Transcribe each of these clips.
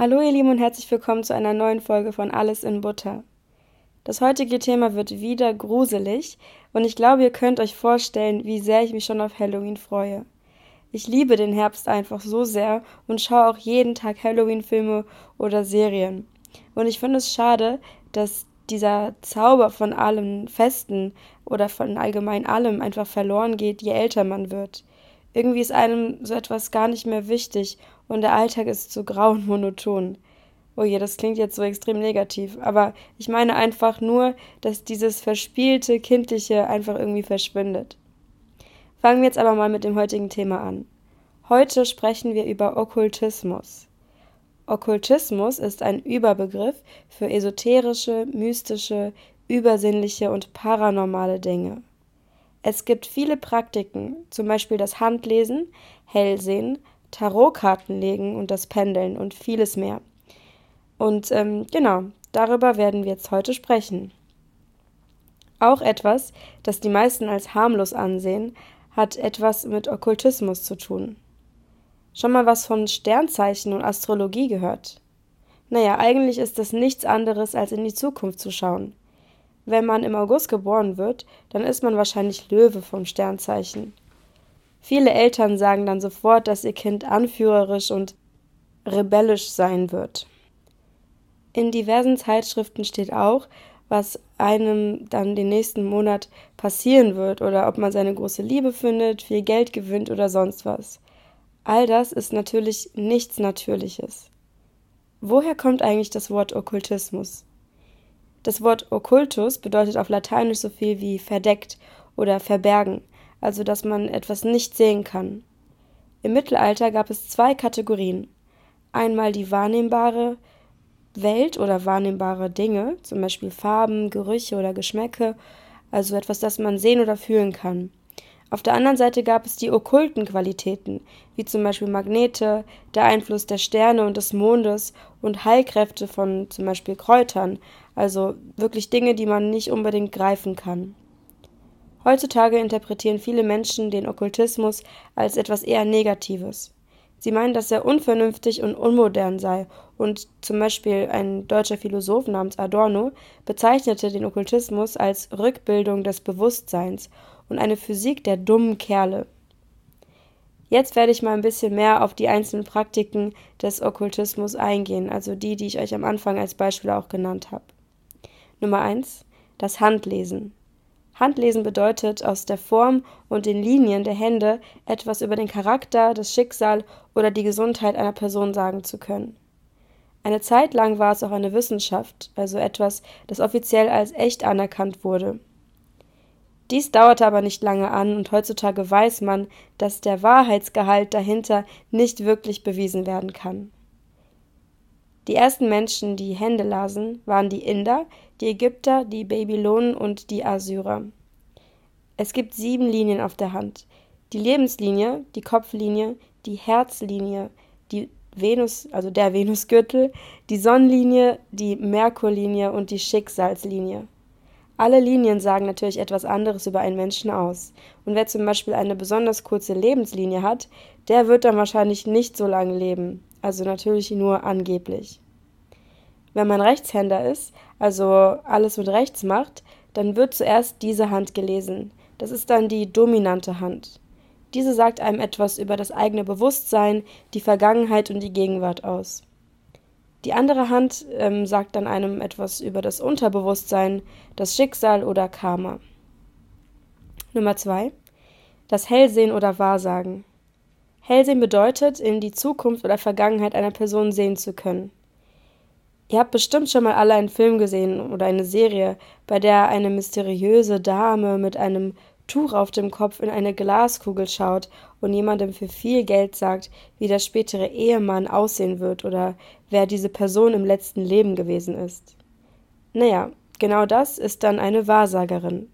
Hallo ihr Lieben und herzlich willkommen zu einer neuen Folge von Alles in Butter. Das heutige Thema wird wieder gruselig und ich glaube, ihr könnt euch vorstellen, wie sehr ich mich schon auf Halloween freue. Ich liebe den Herbst einfach so sehr und schaue auch jeden Tag Halloween-Filme oder Serien. Und ich finde es schade, dass dieser Zauber von allem Festen oder von allgemein allem einfach verloren geht, je älter man wird. Irgendwie ist einem so etwas gar nicht mehr wichtig und der Alltag ist zu grau und monoton. Oh je, das klingt jetzt so extrem negativ, aber ich meine einfach nur, dass dieses verspielte, kindliche einfach irgendwie verschwindet. Fangen wir jetzt aber mal mit dem heutigen Thema an. Heute sprechen wir über Okkultismus. Okkultismus ist ein Überbegriff für esoterische, mystische, übersinnliche und paranormale Dinge. Es gibt viele Praktiken, zum Beispiel das Handlesen, Hellsehen, Tarotkartenlegen und das Pendeln und vieles mehr. Und ähm, genau, darüber werden wir jetzt heute sprechen. Auch etwas, das die meisten als harmlos ansehen, hat etwas mit Okkultismus zu tun. Schon mal was von Sternzeichen und Astrologie gehört? Naja, eigentlich ist das nichts anderes, als in die Zukunft zu schauen. Wenn man im August geboren wird, dann ist man wahrscheinlich Löwe vom Sternzeichen. Viele Eltern sagen dann sofort, dass ihr Kind anführerisch und rebellisch sein wird. In diversen Zeitschriften steht auch, was einem dann den nächsten Monat passieren wird oder ob man seine große Liebe findet, viel Geld gewinnt oder sonst was. All das ist natürlich nichts Natürliches. Woher kommt eigentlich das Wort Okkultismus? Das Wort Okkultus bedeutet auf Lateinisch so viel wie verdeckt oder verbergen, also dass man etwas nicht sehen kann. Im Mittelalter gab es zwei Kategorien. Einmal die wahrnehmbare Welt oder wahrnehmbare Dinge, zum Beispiel Farben, Gerüche oder Geschmäcke, also etwas, das man sehen oder fühlen kann. Auf der anderen Seite gab es die okkulten Qualitäten, wie zum Beispiel Magnete, der Einfluss der Sterne und des Mondes und Heilkräfte von zum Beispiel Kräutern, also wirklich Dinge, die man nicht unbedingt greifen kann. Heutzutage interpretieren viele Menschen den Okkultismus als etwas eher Negatives. Sie meinen, dass er unvernünftig und unmodern sei, und zum Beispiel ein deutscher Philosoph namens Adorno bezeichnete den Okkultismus als Rückbildung des Bewusstseins und eine Physik der dummen Kerle. Jetzt werde ich mal ein bisschen mehr auf die einzelnen Praktiken des Okkultismus eingehen, also die, die ich euch am Anfang als Beispiel auch genannt habe. Nummer eins: Das Handlesen. Handlesen bedeutet, aus der Form und den Linien der Hände etwas über den Charakter, das Schicksal oder die Gesundheit einer Person sagen zu können. Eine Zeit lang war es auch eine Wissenschaft, also etwas, das offiziell als echt anerkannt wurde. Dies dauerte aber nicht lange an und heutzutage weiß man, dass der Wahrheitsgehalt dahinter nicht wirklich bewiesen werden kann. Die ersten Menschen, die Hände lasen, waren die Inder, die Ägypter, die Babylonen und die Assyrer. Es gibt sieben Linien auf der Hand. Die Lebenslinie, die Kopflinie, die Herzlinie, die Venus, also der Venusgürtel, die Sonnenlinie, die Merkurlinie und die Schicksalslinie. Alle Linien sagen natürlich etwas anderes über einen Menschen aus. Und wer zum Beispiel eine besonders kurze Lebenslinie hat, der wird dann wahrscheinlich nicht so lange leben. Also natürlich nur angeblich. Wenn man Rechtshänder ist, also alles mit rechts macht, dann wird zuerst diese Hand gelesen. Das ist dann die dominante Hand. Diese sagt einem etwas über das eigene Bewusstsein, die Vergangenheit und die Gegenwart aus. Die andere Hand ähm, sagt dann einem etwas über das Unterbewusstsein, das Schicksal oder Karma. Nummer zwei: Das Hellsehen oder Wahrsagen. Hellsehen bedeutet, in die Zukunft oder Vergangenheit einer Person sehen zu können. Ihr habt bestimmt schon mal alle einen Film gesehen oder eine Serie, bei der eine mysteriöse Dame mit einem Tuch auf dem Kopf in eine Glaskugel schaut und jemandem für viel Geld sagt, wie der spätere Ehemann aussehen wird oder wer diese Person im letzten Leben gewesen ist. Naja, genau das ist dann eine Wahrsagerin.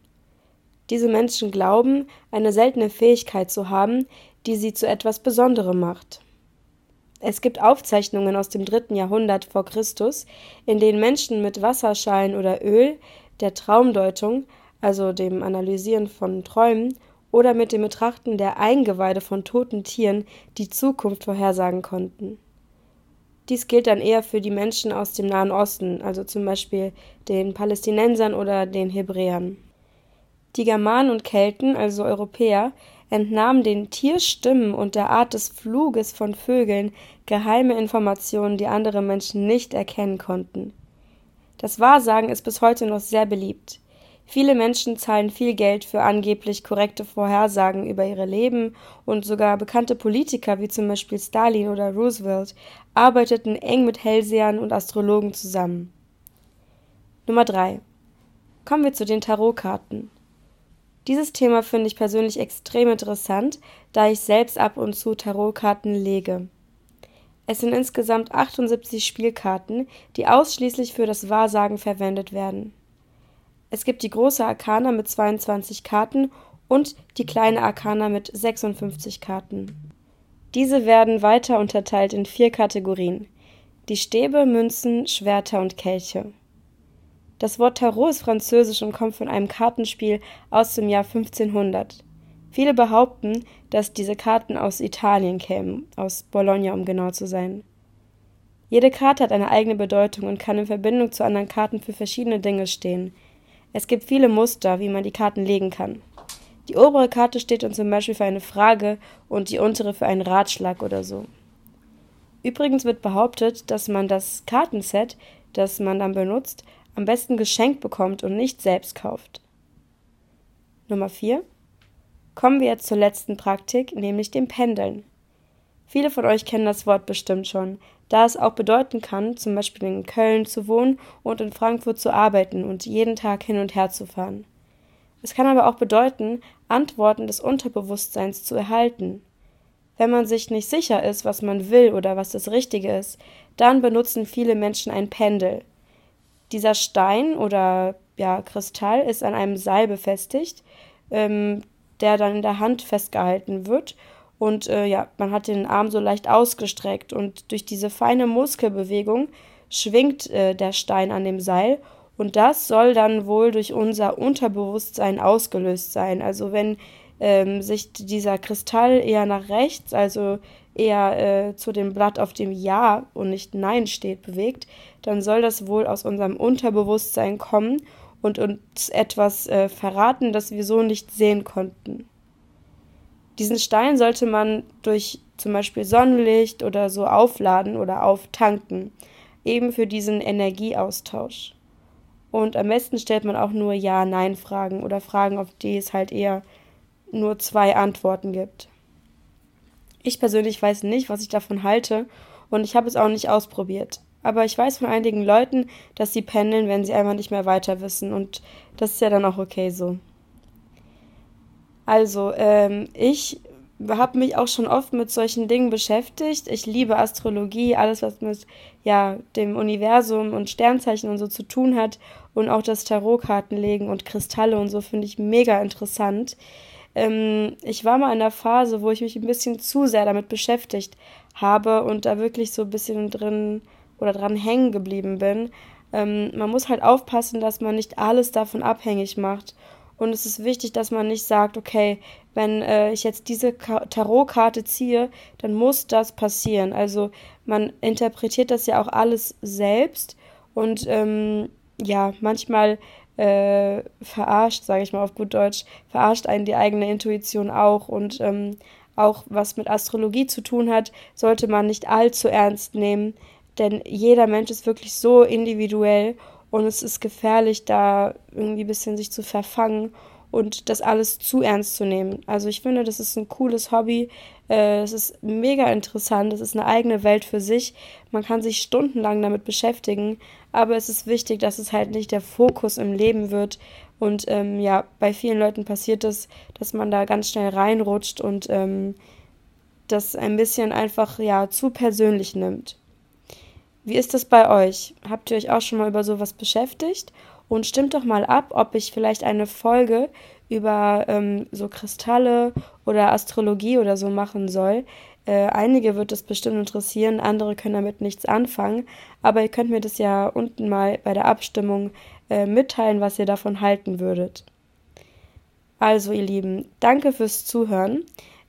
Diese Menschen glauben, eine seltene Fähigkeit zu haben, die sie zu etwas Besonderem macht. Es gibt Aufzeichnungen aus dem dritten Jahrhundert vor Christus, in denen Menschen mit Wasserschalen oder Öl der Traumdeutung also dem Analysieren von Träumen, oder mit dem Betrachten der Eingeweide von toten Tieren die Zukunft vorhersagen konnten. Dies gilt dann eher für die Menschen aus dem Nahen Osten, also zum Beispiel den Palästinensern oder den Hebräern. Die Germanen und Kelten, also Europäer, entnahmen den Tierstimmen und der Art des Fluges von Vögeln geheime Informationen, die andere Menschen nicht erkennen konnten. Das Wahrsagen ist bis heute noch sehr beliebt. Viele Menschen zahlen viel Geld für angeblich korrekte Vorhersagen über ihre Leben und sogar bekannte Politiker wie zum Beispiel Stalin oder Roosevelt arbeiteten eng mit Hellsehern und Astrologen zusammen. Nummer 3. Kommen wir zu den Tarotkarten. Dieses Thema finde ich persönlich extrem interessant, da ich selbst ab und zu Tarotkarten lege. Es sind insgesamt 78 Spielkarten, die ausschließlich für das Wahrsagen verwendet werden. Es gibt die große Arkana mit 22 Karten und die kleine Arkana mit 56 Karten. Diese werden weiter unterteilt in vier Kategorien: die Stäbe, Münzen, Schwerter und Kelche. Das Wort Tarot ist französisch und kommt von einem Kartenspiel aus dem Jahr 1500. Viele behaupten, dass diese Karten aus Italien kämen, aus Bologna, um genau zu sein. Jede Karte hat eine eigene Bedeutung und kann in Verbindung zu anderen Karten für verschiedene Dinge stehen. Es gibt viele Muster, wie man die Karten legen kann. Die obere Karte steht dann zum Beispiel für eine Frage und die untere für einen Ratschlag oder so. Übrigens wird behauptet, dass man das Kartenset, das man dann benutzt, am besten geschenkt bekommt und nicht selbst kauft. Nummer 4. Kommen wir jetzt zur letzten Praktik, nämlich dem Pendeln. Viele von euch kennen das Wort bestimmt schon, da es auch bedeuten kann, zum Beispiel in Köln zu wohnen und in Frankfurt zu arbeiten und jeden Tag hin und her zu fahren. Es kann aber auch bedeuten, Antworten des Unterbewusstseins zu erhalten. Wenn man sich nicht sicher ist, was man will oder was das Richtige ist, dann benutzen viele Menschen ein Pendel. Dieser Stein oder ja, Kristall ist an einem Seil befestigt, ähm, der dann in der Hand festgehalten wird und äh, ja, man hat den Arm so leicht ausgestreckt und durch diese feine Muskelbewegung schwingt äh, der Stein an dem Seil und das soll dann wohl durch unser Unterbewusstsein ausgelöst sein. Also wenn ähm, sich dieser Kristall eher nach rechts, also eher äh, zu dem Blatt auf dem Ja und nicht Nein steht, bewegt, dann soll das wohl aus unserem Unterbewusstsein kommen und uns etwas äh, verraten, das wir so nicht sehen konnten. Diesen Stein sollte man durch zum Beispiel Sonnenlicht oder so aufladen oder auftanken, eben für diesen Energieaustausch. Und am besten stellt man auch nur Ja-Nein-Fragen oder Fragen, auf die es halt eher nur zwei Antworten gibt. Ich persönlich weiß nicht, was ich davon halte und ich habe es auch nicht ausprobiert. Aber ich weiß von einigen Leuten, dass sie pendeln, wenn sie einfach nicht mehr weiter wissen und das ist ja dann auch okay so. Also, ähm, ich habe mich auch schon oft mit solchen Dingen beschäftigt. Ich liebe Astrologie, alles, was mit ja, dem Universum und Sternzeichen und so zu tun hat. Und auch das Tarotkartenlegen und Kristalle und so finde ich mega interessant. Ähm, ich war mal in der Phase, wo ich mich ein bisschen zu sehr damit beschäftigt habe und da wirklich so ein bisschen drin oder dran hängen geblieben bin. Ähm, man muss halt aufpassen, dass man nicht alles davon abhängig macht und es ist wichtig, dass man nicht sagt, okay, wenn äh, ich jetzt diese Tarotkarte ziehe, dann muss das passieren. Also man interpretiert das ja auch alles selbst und ähm, ja, manchmal äh, verarscht, sage ich mal auf gut Deutsch, verarscht einen die eigene Intuition auch und ähm, auch was mit Astrologie zu tun hat, sollte man nicht allzu ernst nehmen, denn jeder Mensch ist wirklich so individuell und es ist gefährlich, da irgendwie ein bisschen sich zu verfangen und das alles zu ernst zu nehmen. Also ich finde, das ist ein cooles Hobby. Äh, es ist mega interessant. Es ist eine eigene Welt für sich. Man kann sich stundenlang damit beschäftigen. Aber es ist wichtig, dass es halt nicht der Fokus im Leben wird. Und ähm, ja, bei vielen Leuten passiert es, dass man da ganz schnell reinrutscht und ähm, das ein bisschen einfach ja zu persönlich nimmt. Wie ist das bei euch? Habt ihr euch auch schon mal über sowas beschäftigt? Und stimmt doch mal ab, ob ich vielleicht eine Folge über ähm, so Kristalle oder Astrologie oder so machen soll. Äh, einige wird es bestimmt interessieren, andere können damit nichts anfangen. Aber ihr könnt mir das ja unten mal bei der Abstimmung äh, mitteilen, was ihr davon halten würdet. Also, ihr Lieben, danke fürs Zuhören.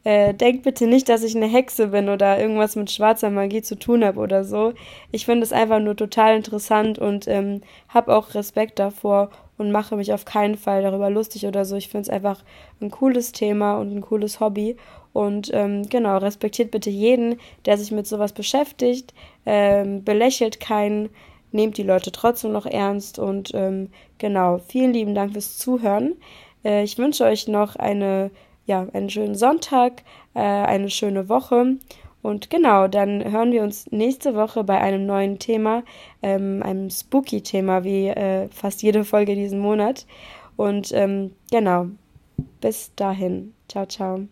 Äh, denkt bitte nicht, dass ich eine Hexe bin oder irgendwas mit schwarzer Magie zu tun habe oder so. Ich finde es einfach nur total interessant und ähm, habe auch Respekt davor und mache mich auf keinen Fall darüber lustig oder so. Ich finde es einfach ein cooles Thema und ein cooles Hobby. Und ähm, genau, respektiert bitte jeden, der sich mit sowas beschäftigt, ähm, belächelt keinen, nehmt die Leute trotzdem noch ernst und ähm, genau, vielen lieben Dank fürs Zuhören. Äh, ich wünsche euch noch eine, ja, einen schönen Sonntag, äh, eine schöne Woche. Und genau, dann hören wir uns nächste Woche bei einem neuen Thema, ähm, einem Spooky-Thema, wie äh, fast jede Folge diesen Monat. Und ähm, genau, bis dahin. Ciao, ciao.